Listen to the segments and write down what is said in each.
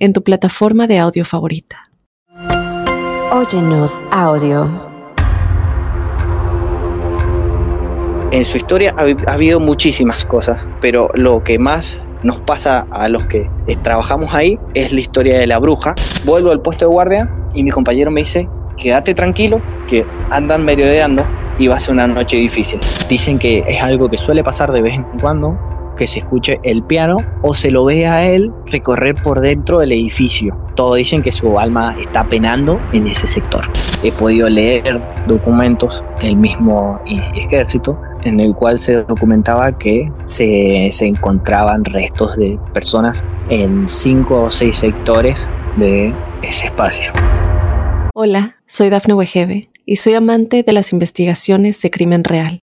en tu plataforma de audio favorita. Óyenos audio. En su historia ha, habido muchísimas cosas, pero lo que más nos pasa a los que trabajamos ahí es la historia de la bruja. Vuelvo al puesto de guardia y mi compañero me dice, quédate tranquilo, que andan merodeando y va a ser una noche difícil. Dicen que es algo que suele pasar de vez en cuando, que se escuche el piano o se lo ve a él recorrer por dentro del edificio. Todos dicen que su alma está penando en ese sector. He podido leer documentos del mismo ejército en el cual se documentaba que se, se encontraban restos de personas en cinco o seis sectores de ese espacio. Hola, soy Dafne Wegebe y soy amante de las investigaciones de crimen real.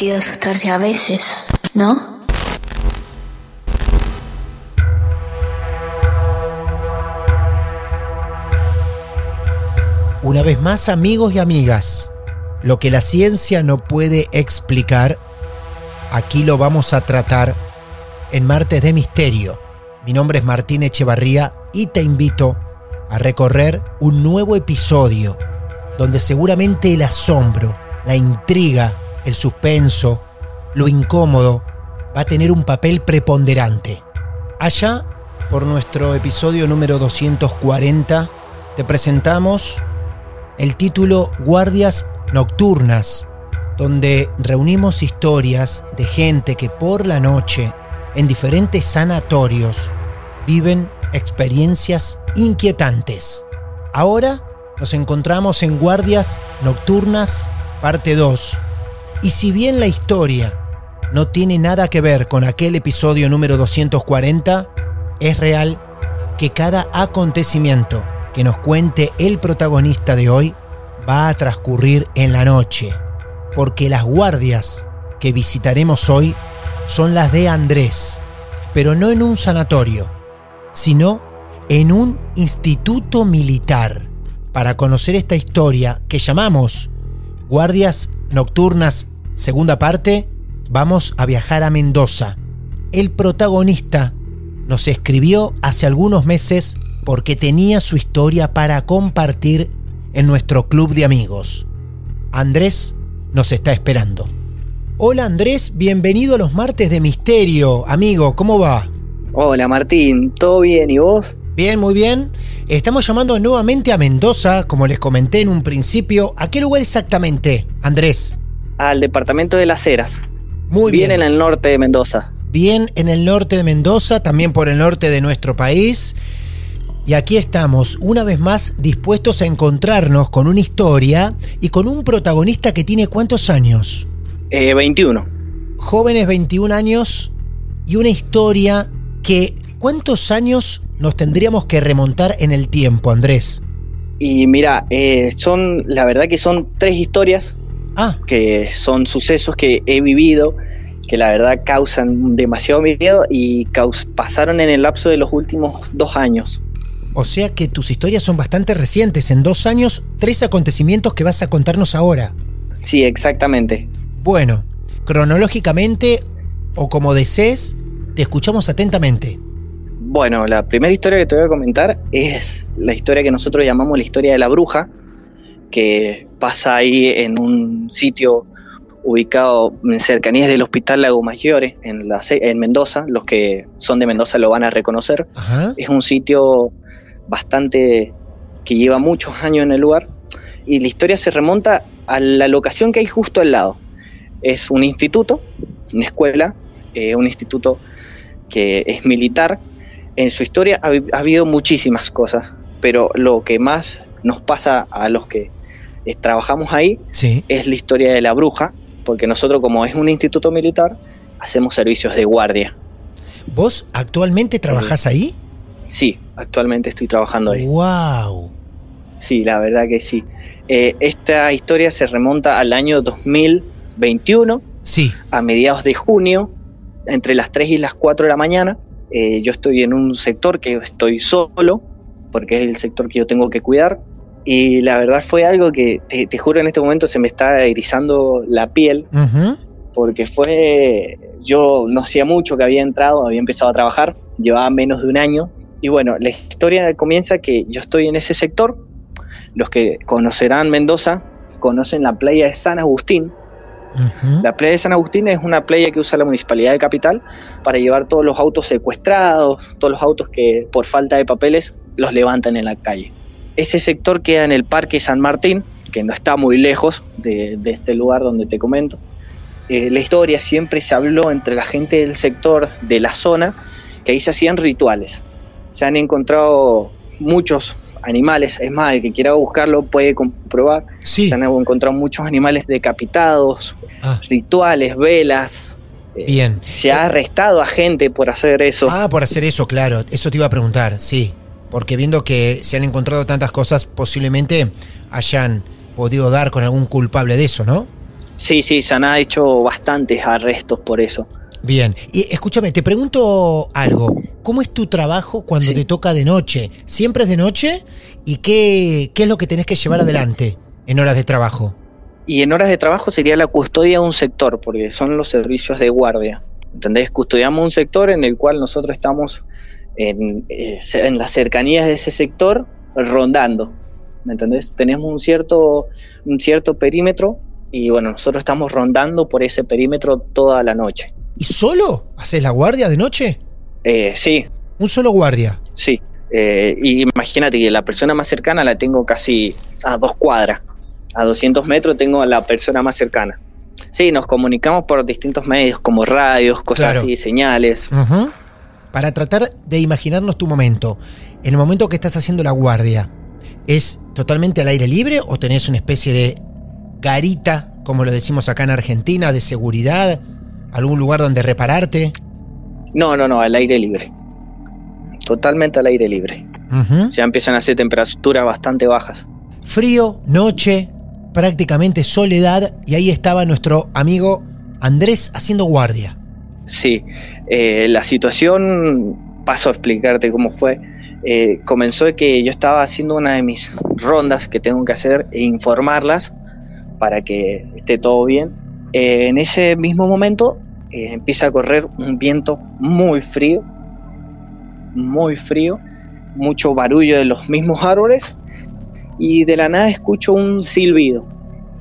Divertido asustarse a veces, ¿no? Una vez más, amigos y amigas, lo que la ciencia no puede explicar, aquí lo vamos a tratar en Martes de Misterio. Mi nombre es Martín Echevarría y te invito a recorrer un nuevo episodio donde seguramente el asombro, la intriga, el suspenso, lo incómodo va a tener un papel preponderante. Allá, por nuestro episodio número 240, te presentamos el título Guardias Nocturnas, donde reunimos historias de gente que por la noche en diferentes sanatorios viven experiencias inquietantes. Ahora nos encontramos en Guardias Nocturnas, parte 2. Y si bien la historia no tiene nada que ver con aquel episodio número 240, es real que cada acontecimiento que nos cuente el protagonista de hoy va a transcurrir en la noche, porque las guardias que visitaremos hoy son las de Andrés, pero no en un sanatorio, sino en un instituto militar. Para conocer esta historia que llamamos Guardias Nocturnas, segunda parte, vamos a viajar a Mendoza. El protagonista nos escribió hace algunos meses porque tenía su historia para compartir en nuestro club de amigos. Andrés nos está esperando. Hola Andrés, bienvenido a los martes de misterio. Amigo, ¿cómo va? Hola Martín, ¿todo bien y vos? Bien, muy bien. Estamos llamando nuevamente a Mendoza, como les comenté en un principio. ¿A qué lugar exactamente, Andrés? Al departamento de Las Heras. Muy bien. Bien en el norte de Mendoza. Bien en el norte de Mendoza, también por el norte de nuestro país. Y aquí estamos, una vez más, dispuestos a encontrarnos con una historia y con un protagonista que tiene cuántos años? Eh, 21. Jóvenes 21 años y una historia que ¿cuántos años nos tendríamos que remontar en el tiempo, Andrés? Y mira, eh, son, la verdad que son tres historias Ah, que son sucesos que he vivido, que la verdad causan demasiado miedo y caus- pasaron en el lapso de los últimos dos años. o sea que tus historias son bastante recientes. En dos años, tres acontecimientos que vas a contarnos ahora. Sí, exactamente. Bueno, cronológicamente o como desees, te escuchamos atentamente. Bueno, la primera historia que te voy a comentar es la historia que nosotros llamamos la historia de la bruja, que pasa ahí en un sitio ubicado en cercanías del Hospital Lago Mayores, en, la, en Mendoza. Los que son de Mendoza lo van a reconocer. Ajá. Es un sitio bastante que lleva muchos años en el lugar y la historia se remonta a la locación que hay justo al lado. Es un instituto, una escuela, eh, un instituto que es militar. En su historia ha, ha habido muchísimas cosas, pero lo que más nos pasa a los que eh, trabajamos ahí Sí. es la historia de la bruja, porque nosotros como es un instituto militar, hacemos servicios de guardia. ¿Vos actualmente trabajás ahí? Sí, actualmente estoy trabajando ahí. ¡Wow! Sí, la verdad que sí. Eh, esta historia se remonta al año 2021, Sí. a mediados de junio, entre las 3 y las 4 de la mañana. Eh, yo estoy en un sector que estoy solo, porque es el sector que yo tengo que cuidar. Y la verdad fue algo que, te, te juro, en este momento se me está erizando la piel, Ujú. porque fue, yo no hacía mucho que había entrado, había empezado a trabajar, llevaba menos de un año. Y bueno, la historia comienza que yo estoy en ese sector, los que conocerán Mendoza conocen la playa de San Agustín. La playa de San Agustín es una playa que usa la municipalidad de Capital para llevar todos los autos secuestrados, todos los autos que por falta de papeles los levantan en la calle. Ese sector queda en el Parque San Martín, que no está muy lejos de, de este lugar donde te comento. Eh, la historia siempre se habló entre la gente del sector, de la zona, que ahí se hacían rituales. Se han encontrado muchos animales, es más, el que quiera buscarlo puede comprobar Sí. se han encontrado muchos animales decapitados, Ah, rituales, velas. eh, bien. Se ha arrestado a gente por hacer eso. Ah, por hacer eso, claro. Eso te iba a preguntar, sí. Porque viendo que se han encontrado tantas cosas, posiblemente hayan podido dar con algún culpable de eso, ¿no? Sí, sí, se han hecho bastantes arrestos por eso. Bien. Y escúchame, te pregunto algo. ¿Cómo es tu trabajo cuando Sí. te toca de noche? ¿Siempre es de noche? ¿Y qué, qué es lo que tenés que llevar adelante en horas de trabajo? Y en horas de trabajo sería la custodia de un sector, porque son los servicios de guardia. ¿Entendés? Custodiamos un sector en el cual nosotros estamos en, eh, en las cercanías de ese sector rondando. ¿Me entendés? Tenemos un cierto, un cierto perímetro y bueno, nosotros estamos rondando por ese perímetro toda la noche. ¿Y solo haces la guardia de noche? Eh, sí, Un solo guardia. Sí, eh, y imagínate que la persona más cercana la tengo casi a dos cuadras. A 200 metros tengo a la persona más cercana. Sí, nos comunicamos por distintos medios, como radios, cosas Claro. así, señales. Para tratar de imaginarnos tu momento. En el momento que estás haciendo la guardia, ¿es totalmente al aire libre o tenés una especie de garita, como lo decimos acá en Argentina, de seguridad? ¿Algún lugar donde repararte? No, no, no, al aire libre. Totalmente al aire libre. Ya empiezan a hacer temperaturas bastante bajas. Frío, noche, prácticamente soledad, y ahí estaba nuestro amigo Andrés haciendo guardia. Sí, eh, la situación, paso a explicarte cómo fue. Eh, comenzó que yo estaba haciendo una de mis rondas que tengo que hacer e informarlas para que esté todo bien. Eh, en ese mismo momento eh, empieza a correr un viento muy frío, muy frío, mucho barullo de los mismos árboles y de la nada escucho un silbido.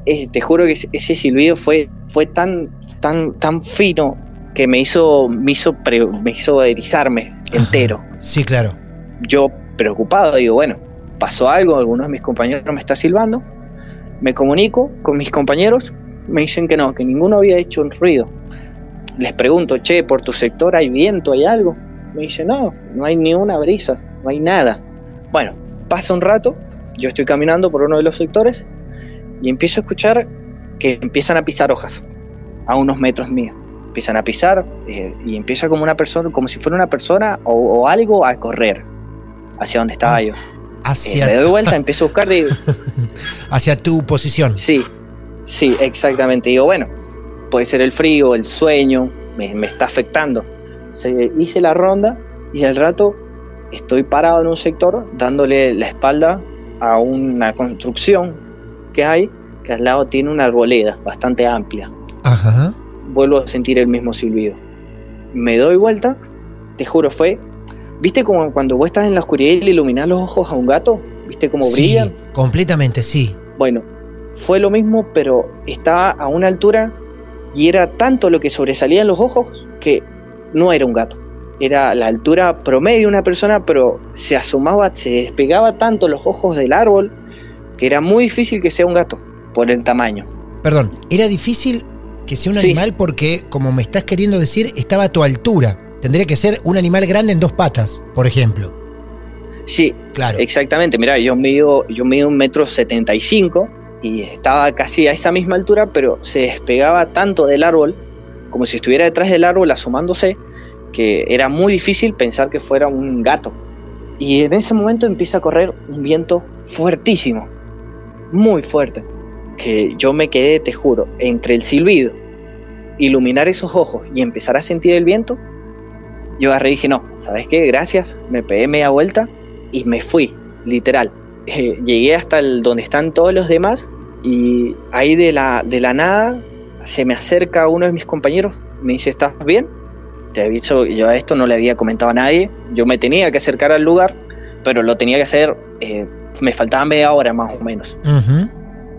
Eh, te juro que ese- silbido fue, fue tan, tan, tan fino que me hizo, me hizo, pre- me hizo erizarme entero. Sí, claro. Yo preocupado digo, bueno, pasó algo, alguno de mis compañeros me está silbando, me comunico con mis compañeros, me dicen que no, que ninguno había hecho un ruido. Les pregunto, che, por tu sector hay viento, hay algo. Me dicen, no, no hay ni una brisa, no hay nada. Bueno, pasa un rato, yo estoy caminando por uno de los sectores y empiezo a escuchar que empiezan a pisar hojas a unos metros míos. Empiezan a pisar eh, y empieza como una persona, como si fuera una persona o, o algo a correr hacia donde estaba yo. Hacia, me doy vuelta, empiezo a buscar, digo, hacia tu posición. sí, sí, exactamente. Digo, bueno, puede ser el frío, el sueño, me, me está afectando. Se, hice la ronda y al rato estoy parado en un sector dándole la espalda a una construcción que hay, que al lado tiene una arboleda bastante amplia. Ajá. Vuelvo a sentir el mismo silbido. Me doy vuelta, te juro, fue. ¿Viste como cuando vos estás en la oscuridad y le iluminás los ojos a un gato? ¿Viste cómo Sí, brillan? completamente, sí. Bueno, fue lo mismo, pero estaba a una altura y era tanto lo que sobresalía en los ojos que no era un gato. Era la altura promedio de una persona, pero se asomaba, se despegaba tanto los ojos del árbol que era muy difícil que sea un gato por el tamaño. Perdón, era difícil que sea un Sí. animal porque, como me estás queriendo decir, estaba a tu altura. Tendría que ser un animal grande en dos patas, por ejemplo. Sí, Claro. exactamente. Mira, yo mido, yo mido un metro setenta y cinco y estaba casi a esa misma altura, pero se despegaba tanto del árbol, como si estuviera detrás del árbol asomándose, que era muy difícil pensar que fuera un gato. Y en ese momento empieza a correr un viento fuertísimo, muy fuerte, que yo me quedé, te juro, entre el silbido, iluminar esos ojos y empezar a sentir el viento. Yo agarré y dije, no, ¿sabes qué? Gracias, me pegué media vuelta y me fui, literal. Eh, llegué hasta el, donde están todos los demás y ahí de la, de la nada se me acerca uno de mis compañeros, me dice, ¿estás bien? Te aviso, yo a esto no le había comentado a nadie, yo me tenía que acercar al lugar, pero lo tenía que hacer, eh, me faltaba media hora más o menos.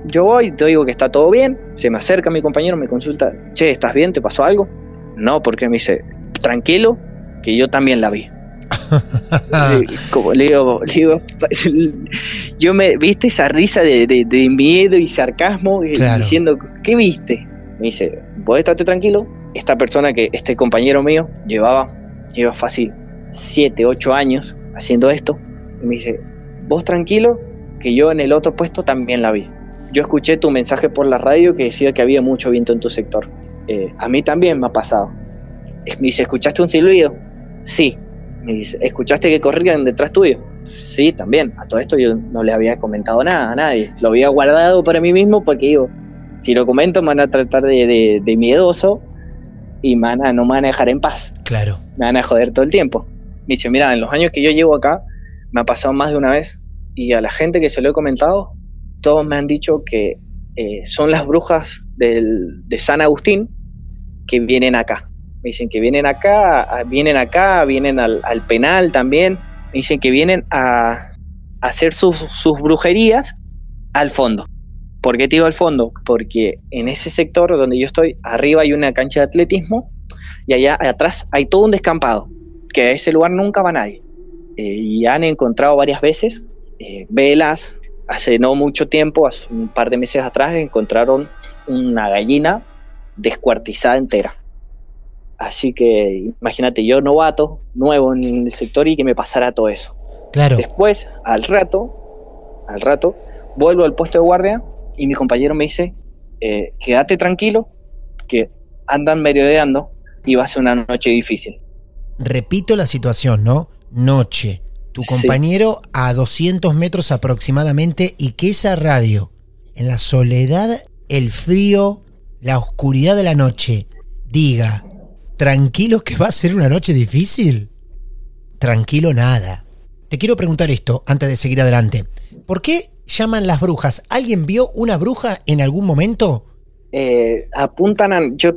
Yo voy, te digo que está todo bien, se me acerca mi compañero, me consulta, che, ¿estás bien? ¿Te pasó algo? No, porque me dice, tranquilo, que yo también la vi. Como le digo, le digo, yo me, viste esa risa de, de- de miedo y sarcasmo Claro. diciendo, ¿qué viste? Me dice, vos estate tranquilo, esta persona que, este compañero mío, llevaba, lleva fácil 7, 8 años haciendo esto, y me dice, vos tranquilo, que yo en el otro puesto también la vi. Yo escuché tu mensaje por la radio que decía que había mucho viento en tu sector. Eh, a mí también me ha pasado. Me dice, ¿escuchaste un silbido? Sí. Me dice, ¿escuchaste que corrían detrás tuyo? Sí, también. A todo esto yo no le había comentado nada a nadie. Lo había guardado para mí mismo porque digo, si lo comento me van a tratar de, de- de miedoso y me van a- no me van a dejar en paz. Claro. Me van a joder todo el tiempo. Me dice, mira, en los años que yo llevo acá, me ha pasado más de una vez y a la gente que se lo he comentado, todos me han dicho que eh, son las brujas del- de San Agustín que vienen acá. Me dicen que vienen acá, a- vienen acá, vienen al, al penal también. Me dicen que vienen a, hacer sus, sus brujerías al fondo. ¿Por qué te digo al fondo? Porque en ese sector donde yo estoy, arriba hay una cancha de atletismo y allá atrás hay todo un descampado, que a ese lugar nunca va nadie. Eh, y han encontrado varias veces eh, velas. Hace no mucho tiempo, hace un par de meses atrás, encontraron una gallina descuartizada entera. Así que imagínate, yo novato, nuevo en el sector y que me pasara todo eso. Claro. Después, al rato, al rato, vuelvo al puesto de guardia y mi compañero me dice, eh, quédate tranquilo, que andan merodeando y va a ser una noche difícil. Repito la situación, ¿no? Noche. Tu Sí. compañero a 200 metros aproximadamente y que esa radio, en la soledad, el frío, la oscuridad de la noche, diga, tranquilo que va a ser una noche difícil. Tranquilo nada. Te quiero preguntar esto antes de seguir adelante. ¿Por qué llaman las brujas? ¿Alguien vio una bruja en algún momento? Eh, apuntan a... Yo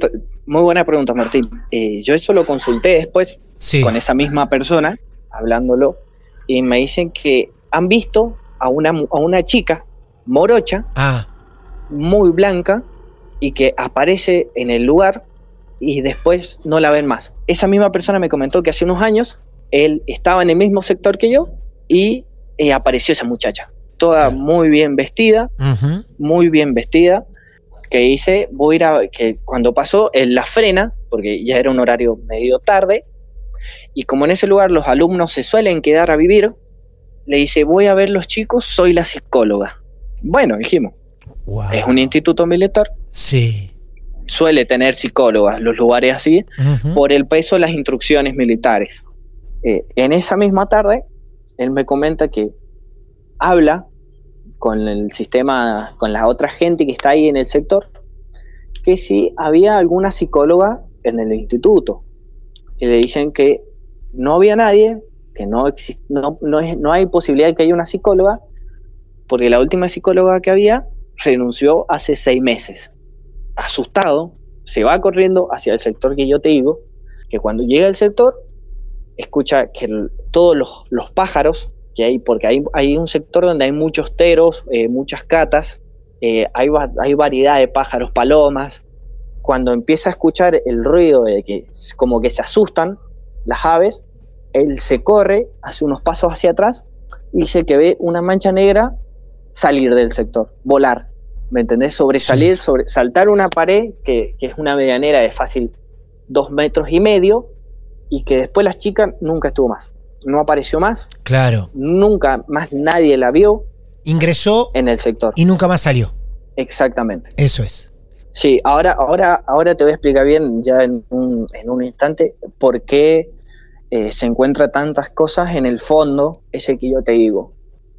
muy buena pregunta, Martín. Eh, yo eso lo consulté después Sí. con esa misma persona, hablándolo, y me dicen que han visto a una, a una chica morocha, Ah, muy blanca, y que aparece en el lugar y después no la ven más. Esa misma persona me comentó que hace unos años él estaba en el mismo sector que yo y eh, apareció esa muchacha, toda muy bien vestida, muy bien vestida, que dice, voy a ir a, que cuando pasó, él la frena, porque ya era un horario medio tarde, y como en ese lugar los alumnos se suelen quedar a vivir, le dice, voy a ver los chicos, soy la psicóloga. Bueno, dijimos, wow. es un instituto militar, Sí. Suele tener psicólogas los lugares así, por el peso de las instrucciones militares. Eh, en esa misma tarde, él me comenta que habla con el sistema, con la otra gente que está ahí en el sector, que si había alguna psicóloga en el instituto. Y le dicen que no había nadie, que no, no, no, es, no hay posibilidad de que haya una psicóloga, porque la última psicóloga que había renunció hace seis meses. Asustado, se va corriendo hacia el sector que yo te digo, que cuando llega al sector, escucha que todos los, pájaros que hay, porque hay, hay, un sector donde hay muchos teros, eh, muchas catas, eh, hay, hay variedad de pájaros, palomas. Cuando empieza a escuchar el ruido de que como que se asustan las aves, él se corre, hace unos pasos hacia atrás y dice que ve una mancha negra salir del sector, volar. ¿Me entendés? Sobresalir, sobre, saltar una pared que, que es una medianera de fácil dos metros y medio y que después la chica nunca estuvo más. No apareció más. Claro. Nunca más nadie la vio. Ingresó en el sector. Y nunca más salió. Exactamente. Eso es. Sí, ahora, ahora, ahora te voy a explicar bien ya en un, en un instante por qué eh, se encuentra tantas cosas en el fondo, ese que yo te digo.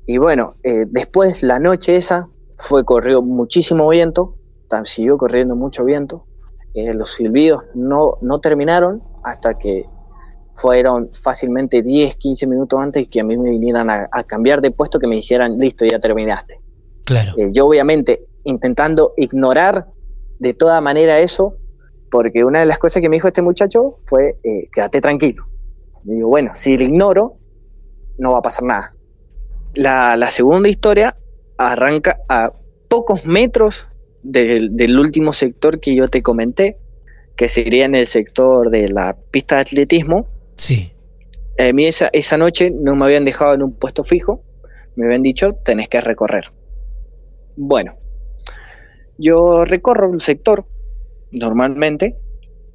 Y bueno, eh, después la noche esa fue corrió muchísimo viento, siguió corriendo mucho viento, eh, los silbidos no, no terminaron hasta que fueron fácilmente 10, 15 minutos antes que a mí me vinieran a, cambiar de puesto, que me dijeran, listo, ya terminaste. Claro. Eh, yo obviamente intentando ignorar de toda manera eso, porque una de las cosas que me dijo este muchacho fue, eh, quédate tranquilo. Y digo, bueno, si lo ignoro, no va a pasar nada. La, la segunda historia arranca a pocos metros del, último sector que yo te comenté, que sería en el sector de la pista de atletismo. Sí. A mí esa, esa noche no me habían dejado en un puesto fijo, me habían dicho, tenés que recorrer. Bueno, yo recorro un sector, normalmente,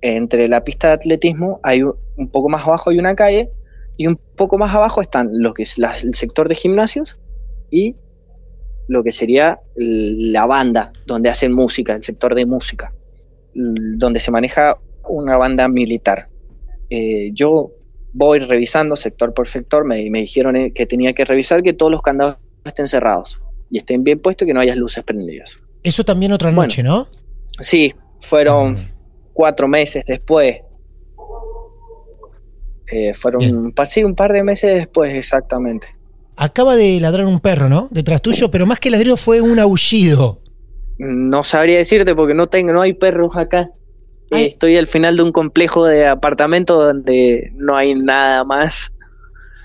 entre la pista de atletismo hay un poco más abajo hay una calle y un poco más abajo están lo que es el sector de gimnasios y lo que sería la banda, donde hacen música, el sector de música, donde se maneja una banda militar. Eh, yo voy revisando sector por sector, me, me, dijeron eh, que tenía que revisar que todos los candados estén cerrados y estén bien puestos y que no haya luces prendidas. Eso también otra noche, ¿no? Sí, fueron mm. cuatro meses después. Eh, fueron sí, un par de meses después exactamente. Acaba de ladrar un perro, ¿no? Detrás tuyo, pero más que ladrido fue un aullido. No sabría decirte porque no tengo, no hay perros acá. Estoy al final de un complejo de apartamentos donde no hay nada más.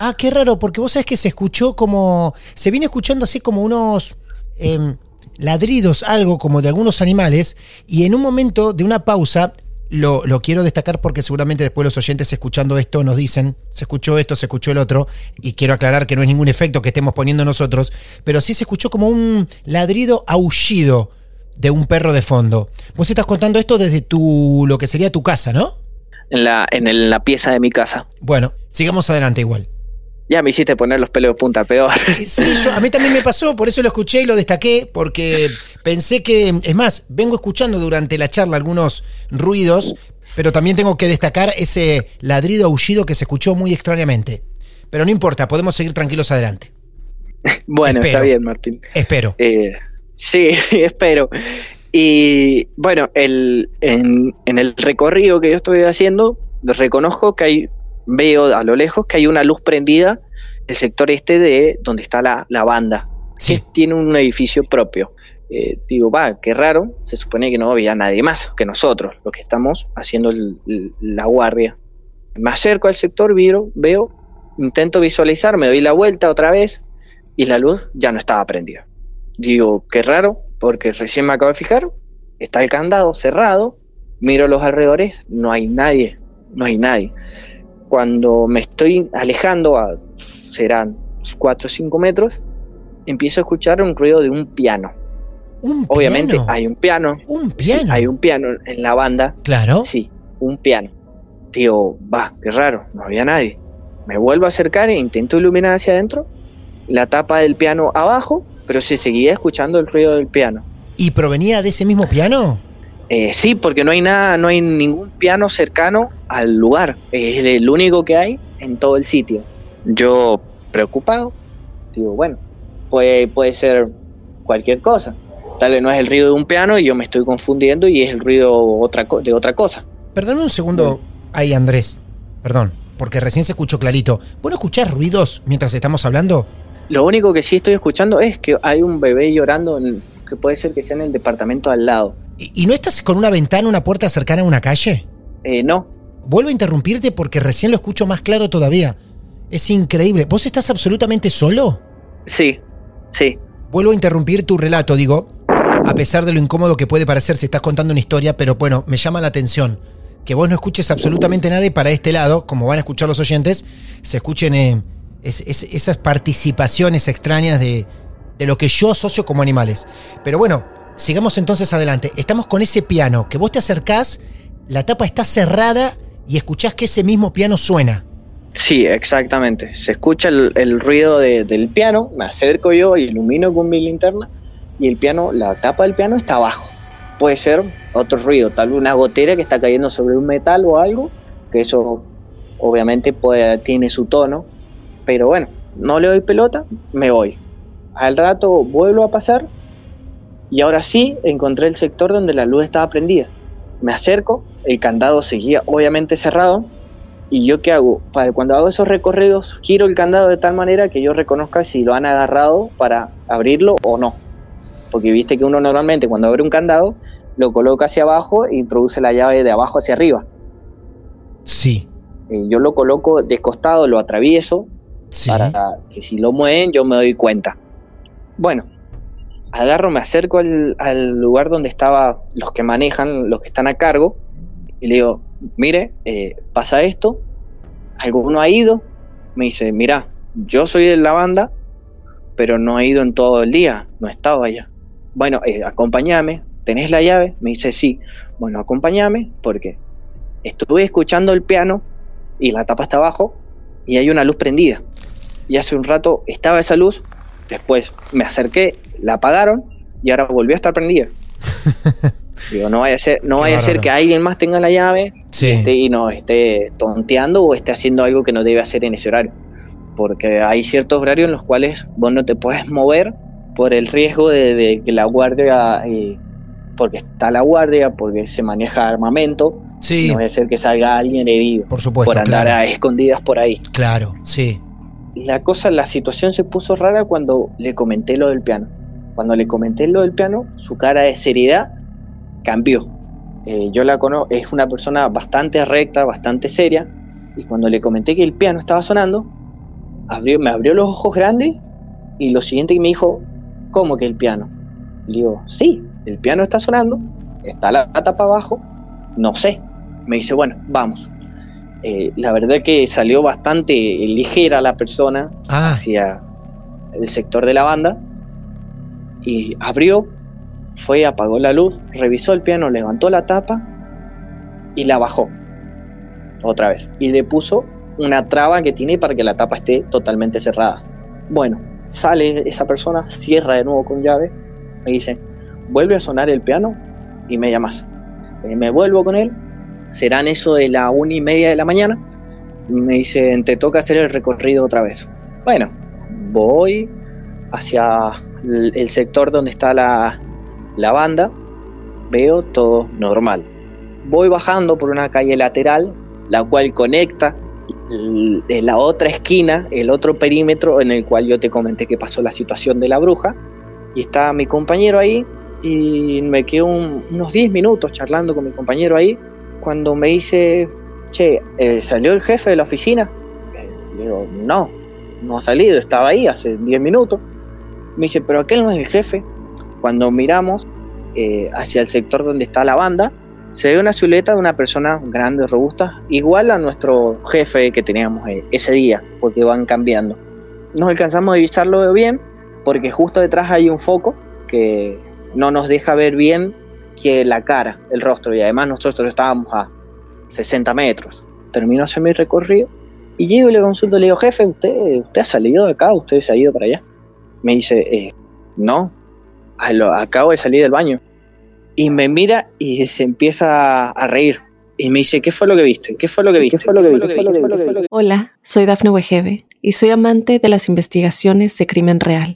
Ah, qué raro, porque vos sabés que se escuchó como. Se viene escuchando así como unos em, ladridos, algo como de algunos animales, y en un momento de una pausa lo, quiero destacar porque seguramente después los oyentes escuchando esto nos dicen, se escuchó esto, se escuchó el otro, y quiero aclarar que no es ningún efecto que estemos poniendo nosotros, pero sí se escuchó como un ladrido aullido de un perro de fondo. Vos estás contando esto desde tu, lo que sería tu casa, ¿no? En la, en la pieza de mi casa. Bueno, sigamos adelante igual. Ya me hiciste poner los pelos de punta peor. Sí, a mí también me pasó, por eso lo escuché y lo destaqué, porque pensé que, es más, vengo escuchando durante la charla algunos ruidos, pero también tengo que destacar ese ladrido aullido que se escuchó muy extrañamente. Pero no importa, podemos seguir tranquilos adelante. Bueno, está bien, Martín. Espero. Eh, sí, espero. Y bueno, el, en, en el recorrido que yo estoy haciendo, reconozco que hay veo a lo lejos que hay una luz prendida, el sector este de donde está la, banda, que tiene un edificio propio. Eh, digo, va, qué raro, se supone que no había nadie más que nosotros, los que estamos haciendo la guardia. Me acerco al sector, veo, veo, intento visualizar, me doy la vuelta otra vez y la luz ya no estaba prendida. Digo, qué raro, porque recién me acabo de fijar, está el candado cerrado, miro los alrededores, no hay nadie, no hay nadie cuando me estoy alejando, a, serán 4 o 5 metros, empiezo a escuchar un ruido de un piano. ¿Un Obviamente hay un piano. ¿Un piano? hay un piano en la banda. Claro. Sí, un piano. Digo, va, qué raro, no había nadie. Me vuelvo a acercar e intento iluminar hacia adentro. La tapa del piano abajo, pero se seguía escuchando el ruido del piano. ¿Y provenía de ese mismo piano? Eh, sí, porque no hay nada, no hay ningún piano cercano al lugar. Es el único que hay en todo el sitio. Yo, preocupado, digo, bueno, puede, puede ser cualquier cosa. Tal vez no es el ruido de un piano y yo me estoy confundiendo y es el ruido otra de otra cosa. Perdóname un segundo ahí, Andrés. Perdón, porque recién se escuchó clarito. ¿Vos no escuchás ruidos mientras estamos hablando? Lo único que sí estoy escuchando es que hay un bebé llorando en- que puede ser que sea en el departamento al lado. ¿Y, y no estás con una ventana, una puerta cercana a una calle? Eh, no, Vuelvo a interrumpirte porque recién lo escucho más claro todavía. Es increíble. ¿Vos estás absolutamente solo? sí, sí. Vuelvo a interrumpir tu relato, digo, a pesar de lo incómodo que puede parecer si estás contando una historia, pero bueno, me llama la atención que vos no escuches absolutamente nada y para este lado, como van a escuchar los oyentes, se escuchen eh, es- es- esas participaciones extrañas de, de lo que yo asocio como animales. Pero bueno, sigamos entonces adelante. Estamos con ese piano, que vos te acercás, la tapa está cerrada y escuchás que ese mismo piano suena. Sí, exactamente. Se escucha el, ruido de- del piano, me acerco yo, ilumino con mi linterna y el piano, la tapa del piano está abajo. Puede ser otro ruido, tal vez una gotera que está cayendo sobre un metal o algo, que eso obviamente tiene su tono, pero bueno, no le doy pelota, me voy. Al rato vuelvo a pasar y ahora sí encontré el sector donde la luz estaba prendida. Me acerco, el candado seguía obviamente cerrado, ¿Y yo qué hago? Para cuando hago esos recorridos, giro el candado de tal manera que yo reconozca si lo han agarrado para abrirlo o no. Porque viste que uno normalmente cuando abre un candado lo coloca hacia abajo e introduce la llave de abajo hacia arriba. Sí, Eh, yo lo coloco de costado, lo atravieso sí. para que si lo mueven yo me doy cuenta. Bueno, agarro, me acerco al, lugar donde estaban los que manejan, los que están a cargo, y le digo, mire, eh, pasa esto, alguno ha ido, me dice, mira, yo soy de la banda, pero no he ido en todo el día, no he estado allá. Bueno, eh, acompáñame, ¿tenés la llave? Me dice, sí. Bueno, acompáñame porque estuve escuchando el piano y la tapa está abajo y hay una luz prendida. Y hace un rato estaba esa luz, después me acerqué, la apagaron y ahora volvió a estar prendida. Digo, no vaya a ser, no Qué vaya a ser que alguien más tenga la llave Sí. esté- y nos esté tonteando o esté haciendo algo que no debe hacer en ese horario. Porque hay ciertos horarios en los cuales vos no te puedes mover por el riesgo de, de que la guardia, eh, porque está la guardia, porque se maneja armamento, Sí, no vaya a ser que salga alguien herido por supuesto, por andar claro. a escondidas por ahí. Claro, sí. La cosa, la situación se puso rara cuando le comenté lo del piano. Cuando le comenté lo del piano, su cara de seriedad cambió. Eh, yo la conozco, es una persona bastante recta, bastante seria, y cuando le comenté que el piano estaba sonando, abrió, me abrió los ojos grandes y lo siguiente que me dijo, ¿cómo que el piano? Le digo, sí, el piano está sonando, está la tapa abajo, no sé. Me dice, bueno, vamos. Eh, la verdad que salió bastante ligera la persona Ah, hacia el sector de la banda y abrió, fue, apagó la luz, revisó el piano, levantó la tapa y la bajó otra vez y le puso una traba que tiene para que la tapa esté totalmente cerrada. Bueno, sale esa persona, cierra de nuevo con llave, me dice, vuelve a sonar el piano y me llamas. Eh, me vuelvo con él, serán eso de la una y media de la mañana, me dice, te toca hacer el recorrido otra vez. Bueno, voy hacia el sector donde está la, la banda, veo todo normal. Voy bajando por una calle lateral, la cual conecta de la otra esquina, el otro perímetro en el cual yo te comenté que pasó la situación de la bruja, y está mi compañero ahí, y me quedo un- unos 10 minutos charlando con mi compañero ahí, cuando me dice, che, eh, ¿salió el jefe de la oficina? Eh, digo, no, no ha salido, estaba ahí hace 10 minutos. Me dice, pero aquel no es el jefe. Cuando miramos eh, hacia el sector donde está la banda, se ve una silueta de una persona grande, robusta, igual a nuestro jefe que teníamos eh, ese día, porque van cambiando. Nos alcanzamos a divisarlo bien, porque justo detrás hay un foco que no nos deja ver bien que la cara, el rostro, y además nosotros estábamos a 60 metros. Termino hacer mi recorrido y llego y le consulto, le digo, jefe, ¿usted, usted ha salido de acá? ¿Usted se ha ido para allá? Me dice, eh, no, a lo- acabo de salir del baño. Y me mira y se empieza a reír. Y me dice, ¿qué fue lo que viste? ¿Qué fue lo que viste? ¿Qué fue lo que viste? ¿Qué fue lo que viste? Hola, soy Dafne Wegebe y soy amante de las investigaciones de crimen real.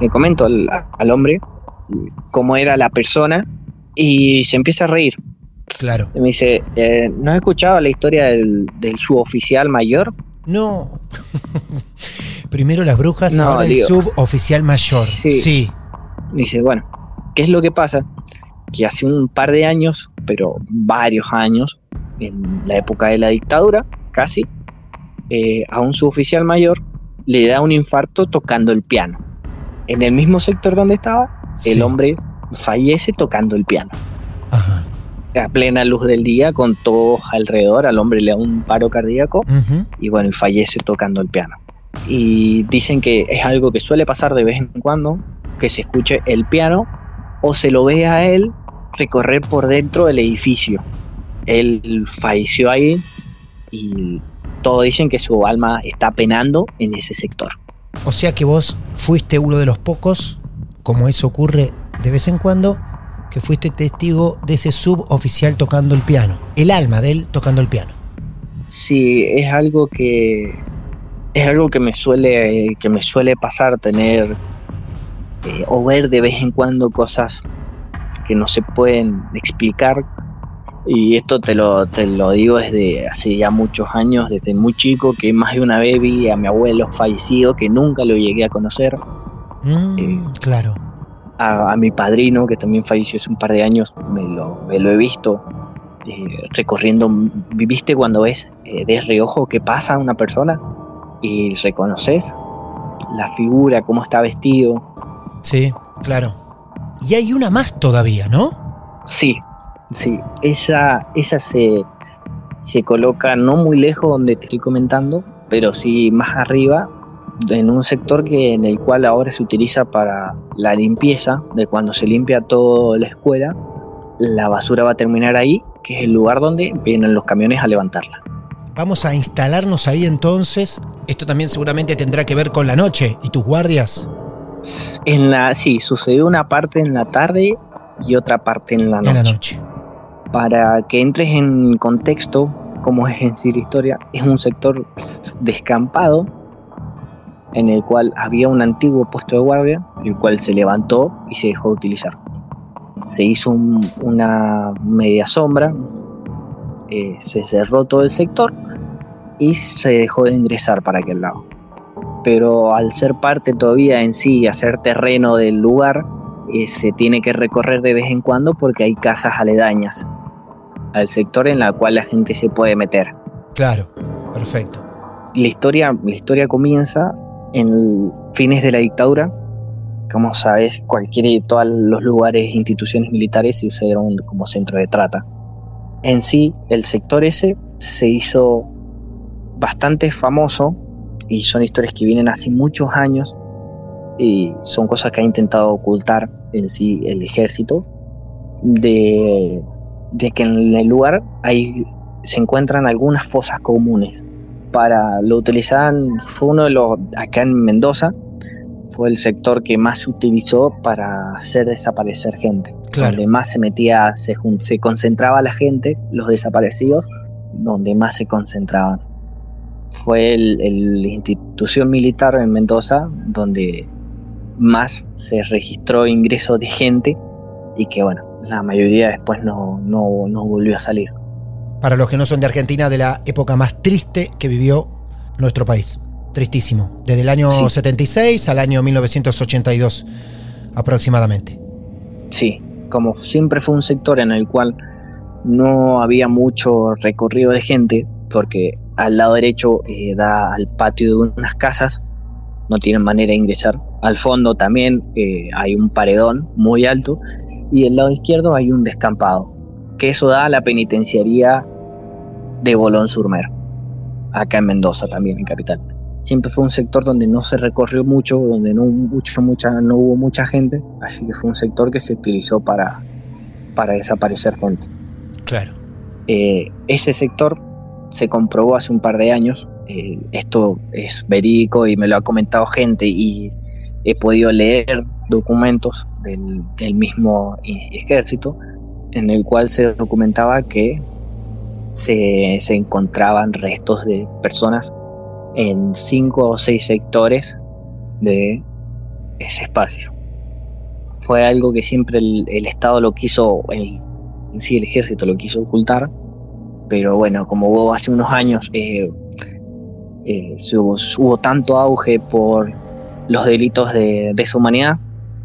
Le comento al, al hombre cómo era la persona y se empieza a reír. Claro. Y me dice, eh, ¿no has escuchado la historia del, del suboficial mayor? No. Primero las brujas, No, ahora el suboficial mayor. Sí. sí. Me dice, bueno, ¿qué es lo que pasa? Que hace un par de años, pero varios años, en la época de la dictadura, casi, eh, a un suboficial mayor le da un infarto tocando el piano. En el mismo sector donde estaba, Sí. el hombre fallece tocando el piano. Ajá. A plena luz del día, con todos alrededor, al hombre le da un paro cardíaco Ujú. y bueno, y fallece tocando el piano. Y dicen que es algo que suele pasar de vez en cuando, que se escuche el piano o se lo ve a él recorrer por dentro del edificio. Él falleció ahí y todos dicen que su alma está penando en ese sector. O sea que vos fuiste uno de los pocos, como eso ocurre de vez en cuando, que fuiste testigo de ese suboficial tocando el piano. El alma de él tocando el piano. Sí, es algo que es algo que me suele que me suele pasar tener eh, o ver de vez en cuando cosas que no se pueden explicar y esto te lo te lo digo desde hace ya muchos años, desde muy chico que más de una vez vi a mi abuelo fallecido que nunca lo llegué a conocer, Mm, Eh. claro. a, a mi padrino que también falleció hace un par de años, me lo, me lo he visto eh, recorriendo, viviste cuando ves eh, de reojo que pasa una persona y reconoces la figura, cómo está vestido. Sí, claro. Y hay una más todavía, ¿no? Sí, sí, esa, esa se, se coloca no muy lejos donde te estoy comentando, pero sí más arriba, en un sector que en el cual ahora se utiliza para la limpieza, de cuando se limpia toda la escuela, la basura va a terminar ahí, que es el lugar donde vienen los camiones a levantarla. Vamos a instalarnos ahí entonces. Esto también seguramente tendrá que ver con la noche y tus guardias En la, sí, sucedió una parte en la tarde y otra parte en la noche. en la noche. Para que entres en contexto, como es en sí la historia, es un sector descampado en el cual había un antiguo puesto de guardia, el cual se levantó y se dejó de utilizar. Se hizo un- una media sombra, eh, se cerró todo el sector y se dejó de ingresar para aquel lado. Pero al ser parte todavía en sí, hacer terreno del lugar, eh, se tiene que recorrer de vez en cuando porque hay casas aledañas al sector en la cual la gente se puede meter. Claro, perfecto. La historia, la historia comienza en fines de la dictadura. Como sabes, cualquier todos los lugares e instituciones militares se usaron como centro de trata. En sí, el sector ese se hizo bastante famoso y son historias que vienen hace muchos años y son cosas que ha intentado ocultar en sí el ejército de, de que en el lugar hay, se encuentran algunas fosas comunes. Para lo utilizaban fue uno de los acá en Mendoza fue el sector que más se utilizó para hacer desaparecer gente. Claro. donde más se metía se, se concentraba la gente los desaparecidos donde más se concentraban. Fue el, el- la institución militar en Mendoza donde más se registró ingreso de gente y que bueno la mayoría después no, no, no volvió a salir Para los que no son de Argentina, de la época más triste que vivió nuestro país. Tristísimo. Desde el año Sí. 76 al año 1982 aproximadamente. Sí, como siempre fue un sector en el cual no había mucho recorrido de gente, porque al lado derecho eh, da al patio de unas casas, no tienen manera de ingresar. Al fondo también eh, hay un paredón muy alto y del lado izquierdo hay un descampado, que eso da a la penitenciaría de Bolón Surmer, acá en Mendoza también, en Capital. siempre fue un sector donde no se recorrió mucho, donde no, mucho, mucha, no hubo mucha gente, así que fue un sector que se utilizó para, para desaparecer gente. Claro. Eh, ese sector se comprobó hace un par de años, eh, esto es verídico y me lo ha comentado gente y he podido leer documentos del, mismo ejército en el cual se documentaba que se, se encontraban restos de personas en cinco o seis sectores de ese espacio. Fue algo que siempre el, el Estado lo quiso, el, sí el ejército lo quiso ocultar, pero bueno, como hubo hace unos años, eh, eh, hubo, hubo, tanto auge por los delitos de deshumanidad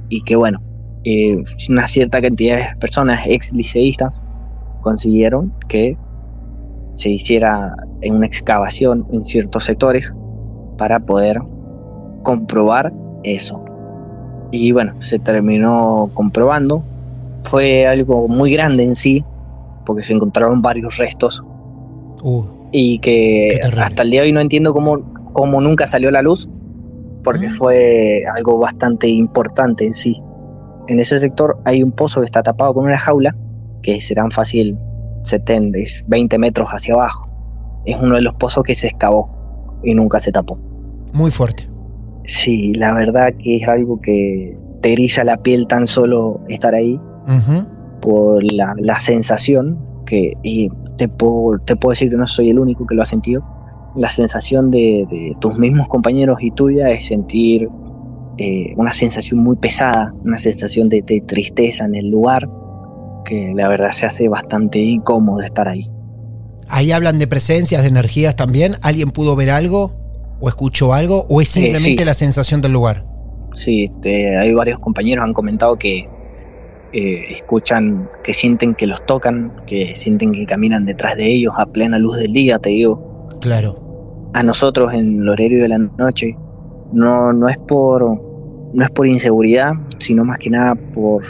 y que bueno, eh, una cierta cantidad de personas ex liceístas consiguieron que se hiciera en una excavación en ciertos sectores para poder comprobar eso. Y bueno, se terminó comprobando. Fue algo muy grande en sí, porque se encontraron varios restos. Uh, y que hasta el día de hoy no entiendo cómo, cómo nunca salió a la luz, porque Mm. fue algo bastante importante en sí. En ese sector hay un pozo que está tapado con una jaula, que serán fácil 70, es 20 metros hacia abajo. Es uno de los pozos que se excavó y nunca se tapó. muy fuerte. Sí, la verdad que es algo que te eriza la piel tan solo estar ahí por la, la sensación que, y te puedo, te puedo decir que no soy el único que lo ha sentido, la sensación de, de tus mismos compañeros y tuya es sentir eh, una sensación muy pesada, una sensación de, de tristeza en el lugar, que la verdad se hace bastante incómodo estar ahí. Ahí hablan de presencias, de energías también. ¿Alguien pudo ver algo? ¿O escuchó algo? ¿O es simplemente Eh, sí. la sensación del lugar? Sí, este, hay varios compañeros han comentado que eh, escuchan, que sienten que los tocan, que sienten que caminan detrás de ellos a plena luz del día, te digo. Claro. A nosotros en el horario de la noche no, no es por no es por inseguridad, sino más que nada por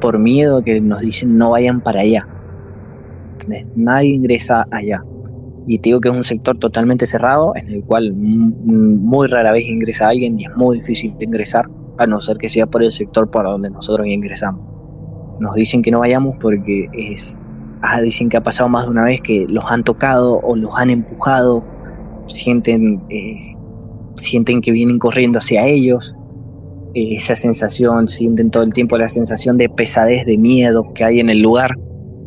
por miedo que nos dicen no vayan para allá. Nadie ingresa allá. Y te digo que es un sector totalmente cerrado en el cual muy rara vez ingresa alguien y es muy difícil de ingresar, a no ser que sea por el sector por donde nosotros ingresamos. Nos dicen que no vayamos porque es, ah, dicen que ha pasado más de una vez que los han tocado o los han empujado, sienten, eh, sienten que vienen corriendo hacia ellos. Eh, esa sensación, sienten todo el tiempo la sensación de pesadez, de miedo que hay en el lugar.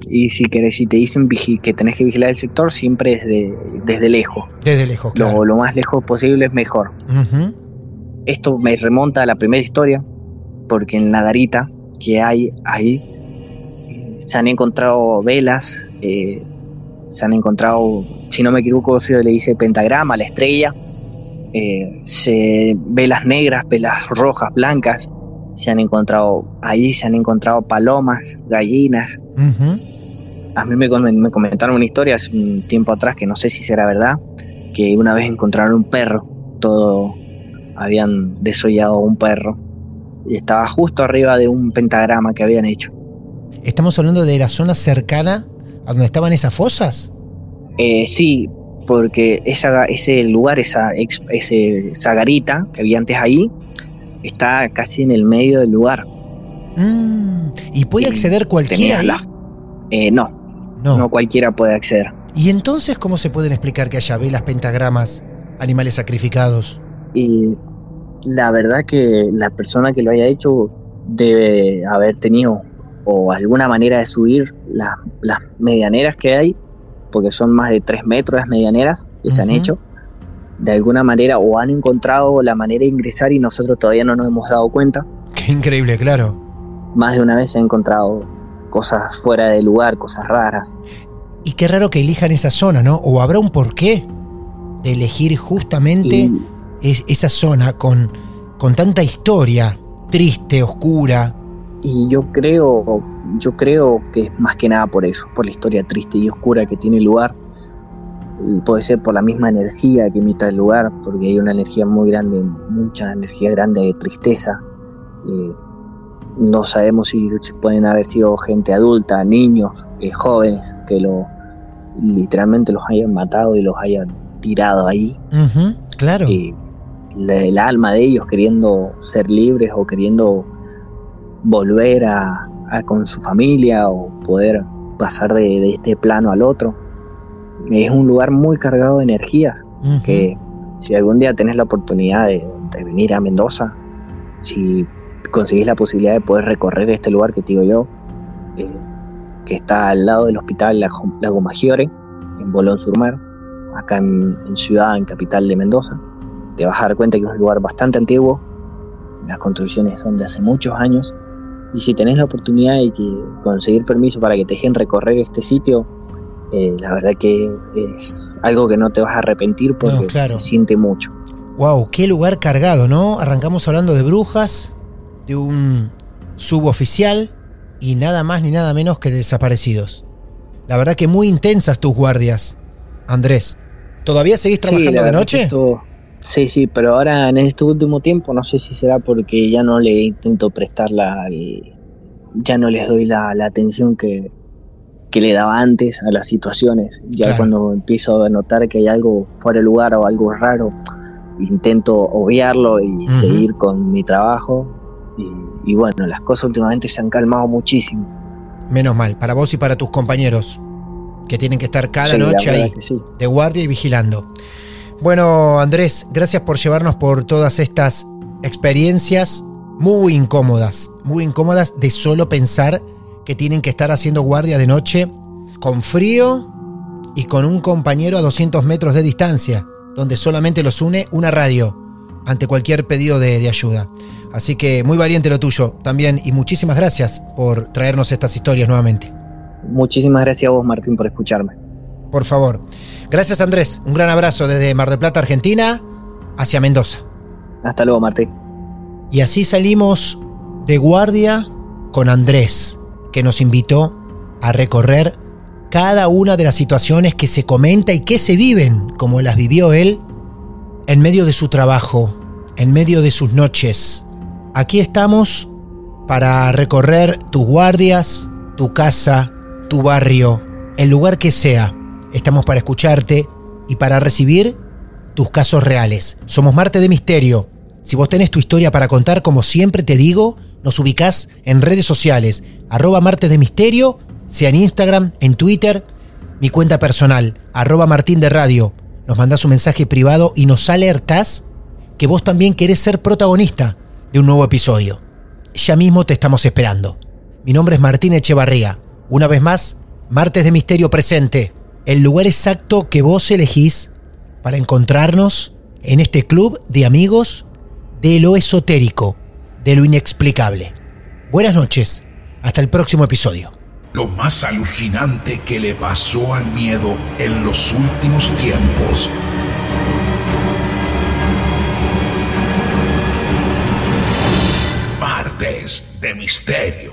Y si querés, si te dicen que tenés que vigilar el sector, siempre desde, desde lejos. Desde lejos, Lo, claro. lo más lejos posible es mejor. Esto me remonta a la primera historia, porque en la garita que hay ahí eh, se han encontrado velas, eh, se han encontrado, si no me equivoco, se le dice pentagrama, la estrella, eh, se, velas negras, velas rojas, blancas, se han encontrado ahí, se han encontrado palomas, gallinas. A mí me, me comentaron una historia hace un tiempo atrás que no sé si será verdad, que una vez encontraron un perro, todo habían desollado un perro y estaba justo arriba de un pentagrama que habían hecho. Estamos hablando de la zona cercana a donde estaban esas fosas. Eh, sí, porque esa, ese lugar, esa, ex- ese- esa garita que había antes ahí, está casi en el medio del lugar. Mm, ¿Y puede acceder cualquiera ahí? Eh, no, No. no cualquiera puede acceder. ¿Y entonces cómo se pueden explicar que haya velas, pentagramas, animales sacrificados? Y la verdad que la persona que lo haya hecho debe haber tenido o alguna manera de subir la- las medianeras que hay, porque son más de 3 metros las medianeras que se han hecho. De alguna manera o han encontrado la manera de ingresar y nosotros todavía no nos hemos dado cuenta. Qué increíble, claro. Más de una vez se han encontrado cosas fuera de lugar, cosas raras. Y qué raro que elijan esa zona, ¿no? ¿O habrá un porqué de elegir justamente Y es- esa zona con, con tanta historia triste, oscura? Y yo creo, yo creo que es más que nada por eso, por la historia triste y oscura que tiene el lugar. Y puede ser por la misma energía que emite el lugar, porque hay una energía muy grande, mucha energía grande de tristeza. Eh, no sabemos si pueden haber sido gente adulta, niños, eh, jóvenes, que lo literalmente los hayan matado y los hayan tirado ahí. Claro. Y la- el alma de ellos queriendo ser libres o queriendo volver a, a con su familia o poder pasar de, de este plano al otro. Es un lugar muy cargado de energías que si algún día tenés la oportunidad de, de venir a Mendoza, si conseguís la posibilidad de poder recorrer este lugar que te digo yo, eh, que está al lado del hospital Lago, Maggiore, en Bolón sur Mer, acá en, en ciudad, en capital de Mendoza, te vas a dar cuenta que es un lugar bastante antiguo, las construcciones son de hace muchos años, y si tenés la oportunidad de que conseguir permiso para que te dejen recorrer este sitio, eh, la verdad que es algo que no te vas a arrepentir porque No, claro. se siente mucho. Wow, qué lugar cargado, ¿no? Arrancamos hablando de brujas, de un suboficial y nada más ni nada menos que de desaparecidos. La verdad que muy intensas tus guardias, Andrés. ¿Todavía seguís trabajando de noche? esto- sí, sí, pero ahora en este último tiempo no sé si será porque ya no le intento prestar la... ya no les doy la, la atención que, que le daba antes a las situaciones. Ya Claro. cuando empiezo a notar que hay algo fuera de lugar o algo raro, intento obviarlo y seguir con mi trabajo. Y, y bueno, las cosas últimamente se han calmado muchísimo. Menos mal, para vos y para tus compañeros, que tienen que estar cada Sí, noche ahí, sí. de guardia y vigilando. Bueno, Andrés, gracias por llevarnos por todas estas experiencias muy incómodas, muy incómodas de solo pensar que tienen que estar haciendo guardia de noche con frío y con un compañero a 200 metros de distancia, donde solamente los une una radio ante cualquier pedido de, ayuda. Así que muy valiente lo tuyo también y muchísimas gracias por traernos estas historias nuevamente. Muchísimas gracias a vos, Martín, por escucharme. Por favor. Gracias Andrés. Un gran abrazo desde Mar del Plata, Argentina, hacia Mendoza. Hasta luego, Martín. Y así salimos de guardia con Andrés, que nos invitó a recorrer cada una de las situaciones que se comenta y que se viven, como las vivió él, en medio de su trabajo, en medio de sus noches. Aquí estamos para recorrer tus guardias, tu casa, tu barrio, el lugar que sea. Estamos para escucharte y para recibir tus casos reales. Somos Marte de Misterio. Si vos tenés tu historia para contar, como siempre te digo, nos ubicás en redes sociales, arroba Martes de Misterio, sea en Instagram, en Twitter, mi cuenta personal, arroba Martín de Radio. Nos mandás un mensaje privado y nos alertás que vos también querés ser protagonista de un nuevo episodio. Ya mismo te estamos esperando. Mi nombre es Martín Echevarría. Una vez más, Martes de Misterio presente, el lugar exacto que vos elegís para encontrarnos en este club de amigos de lo esotérico, de lo inexplicable. Buenas noches, hasta el próximo episodio. Lo más alucinante que le pasó al miedo en los últimos tiempos. De Misterio.